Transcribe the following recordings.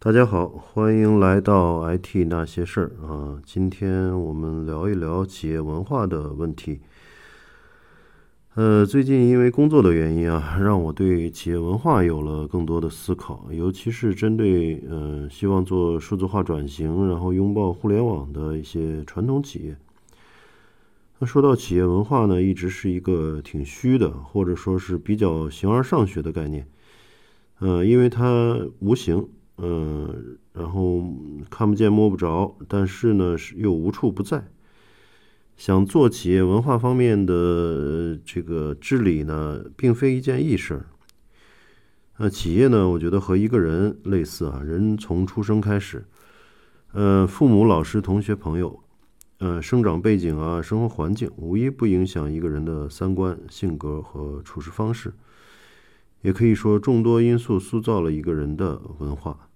大家好，欢迎来到 IT 那些事儿啊！今天我们聊一聊企业文化的问题。呃，最近因为工作的原因啊，让我对企业文化有了更多的思考，尤其是针对呃希望做数字化转型，然后拥抱互联网的一些传统企业。那说到企业文化呢，一直是一个挺虚的，或者说是比较形而上学的概念。呃，因为它无形。嗯，然后看不见摸不着，但是呢是又无处不在。想做企业文化方面的这个治理呢，并非一件易事儿。那企业呢，我觉得和一个人类似啊，人从出生开始，呃，父母、老师、同学、朋友，呃，生长背景啊，生活环境，无一不影响一个人的三观、性格和处事方式。也可以说，众多因素塑造了一个人的文化。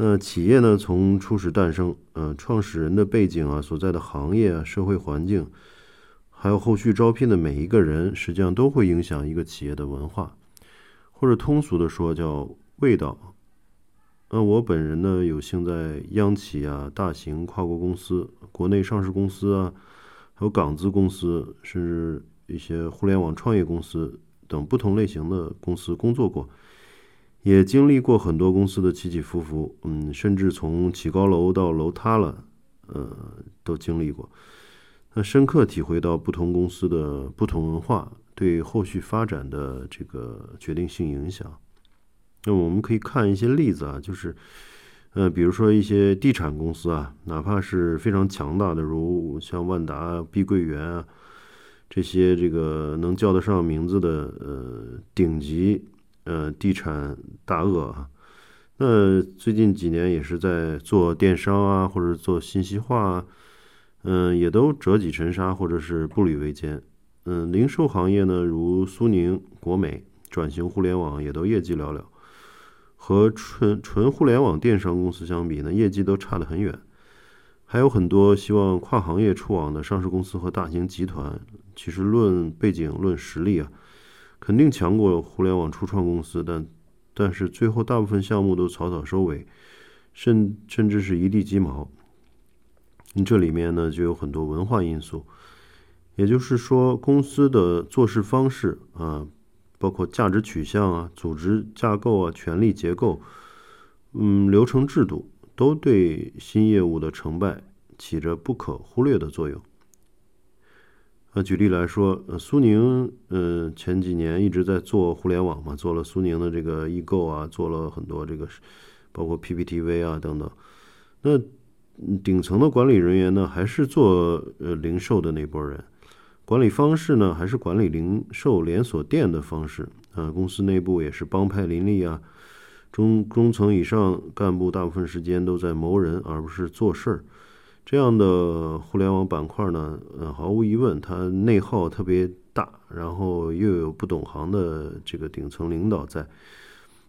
那企业呢？从初始诞生，呃，创始人的背景啊，所在的行业啊，社会环境，还有后续招聘的每一个人，实际上都会影响一个企业的文化，或者通俗的说叫味道。那我本人呢，有幸在央企啊、大型跨国公司、国内上市公司啊，还有港资公司，甚至一些互联网创业公司等不同类型的公司工作过。也经历过很多公司的起起伏伏，嗯，甚至从起高楼到楼塌了，呃，都经历过。那深刻体会到不同公司的不同文化对后续发展的这个决定性影响。那我们可以看一些例子啊，就是，呃，比如说一些地产公司啊，哪怕是非常强大的，如像万达、碧桂园啊这些这个能叫得上名字的呃顶级。呃，地产大鳄啊，那最近几年也是在做电商啊，或者做信息化啊，嗯，也都折戟沉沙，或者是步履维艰。嗯，零售行业呢，如苏宁、国美转型互联网，也都业绩寥寥，和纯纯互联网电商公司相比呢，业绩都差得很远。还有很多希望跨行业出网的上市公司和大型集团，其实论背景、论实力啊。肯定强过互联网初创公司，但但是最后大部分项目都草草收尾，甚甚至是一地鸡毛。这里面呢就有很多文化因素，也就是说公司的做事方式啊，包括价值取向啊、组织架构啊、权力结构，嗯，流程制度，都对新业务的成败起着不可忽略的作用。那举例来说，呃，苏宁，嗯，前几年一直在做互联网嘛，做了苏宁的这个易购啊，做了很多这个，包括 PPTV 啊等等。那顶层的管理人员呢，还是做呃零售的那波人，管理方式呢，还是管理零售连锁店的方式啊。公司内部也是帮派林立啊，中中层以上干部大部分时间都在谋人，而不是做事儿。这样的互联网板块呢，呃，毫无疑问，它内耗特别大，然后又有不懂行的这个顶层领导在，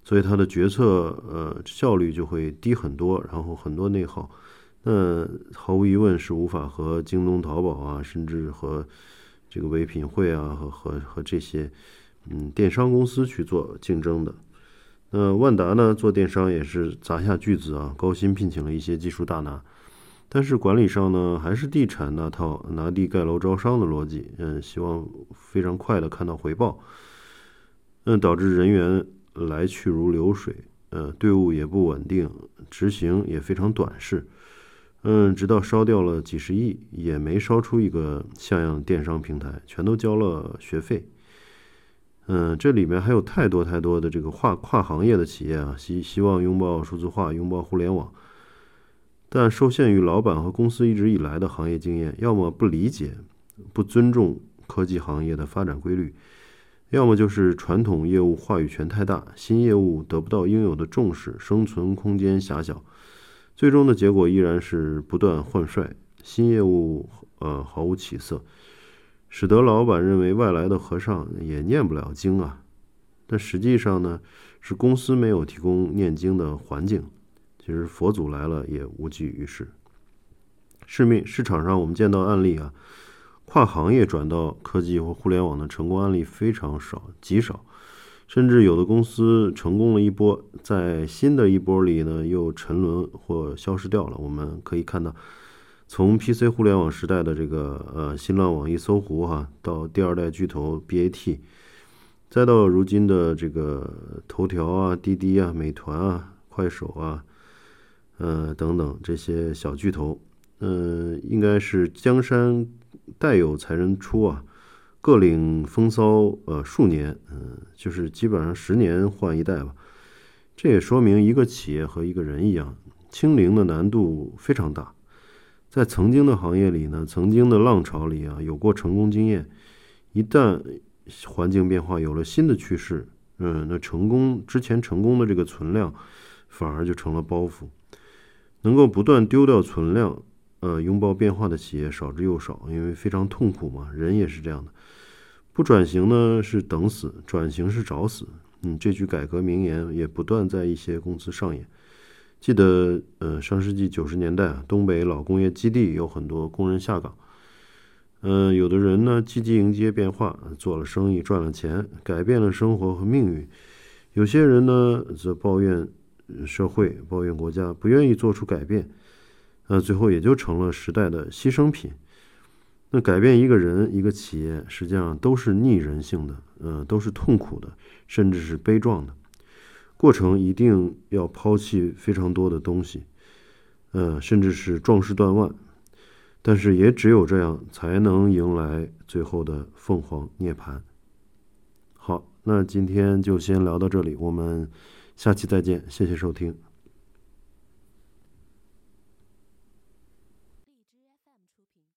所以它的决策呃效率就会低很多，然后很多内耗，那毫无疑问是无法和京东、淘宝啊，甚至和这个唯品会啊和和和这些嗯电商公司去做竞争的。那万达呢，做电商也是砸下巨资啊，高薪聘请了一些技术大拿。但是管理上呢，还是地产那套拿地盖楼招商的逻辑，嗯，希望非常快的看到回报，嗯，导致人员来去如流水，呃，队伍也不稳定，执行也非常短视，嗯，直到烧掉了几十亿，也没烧出一个像样的电商平台，全都交了学费，嗯，这里面还有太多太多的这个跨跨行业的企业啊，希希望拥抱数字化，拥抱互联网。但受限于老板和公司一直以来的行业经验，要么不理解、不尊重科技行业的发展规律，要么就是传统业务话语权太大，新业务得不到应有的重视，生存空间狭小，最终的结果依然是不断换帅，新业务呃毫无起色，使得老板认为外来的和尚也念不了经啊。但实际上呢，是公司没有提供念经的环境。其实佛祖来了也无济于事。市面市场上我们见到案例啊，跨行业转到科技或互联网的成功案例非常少，极少。甚至有的公司成功了一波，在新的一波里呢又沉沦或消失掉了。我们可以看到，从 PC 互联网时代的这个呃新浪、网易、搜狐哈，到第二代巨头 BAT，再到如今的这个头条啊、滴滴啊、美团啊、快手啊，呃等等这些小巨头，呃，应该是江山代有才人出啊。各领风骚呃数年，嗯，就是基本上十年换一代吧。这也说明一个企业和一个人一样，清零的难度非常大。在曾经的行业里呢，曾经的浪潮里啊，有过成功经验。一旦环境变化，有了新的趋势，嗯，那成功之前成功的这个存量，反而就成了包袱。能够不断丢掉存量。呃，拥抱变化的企业少之又少，因为非常痛苦嘛。人也是这样的，不转型呢是等死，转型是找死。嗯，这句改革名言也不断在一些公司上演。记得，呃，上世纪九十年代啊，东北老工业基地有很多工人下岗。嗯，有的人呢积极迎接变化，做了生意赚了钱，改变了生活和命运。有些人呢则抱怨社会，抱怨国家，不愿意做出改变。那最后也就成了时代的牺牲品。那改变一个人、一个企业，实际上都是逆人性的，呃，都是痛苦的，甚至是悲壮的。过程一定要抛弃非常多的东西，呃，甚至是壮士断腕。但是也只有这样，才能迎来最后的凤凰涅槃。好，那今天就先聊到这里，我们下期再见，谢谢收听。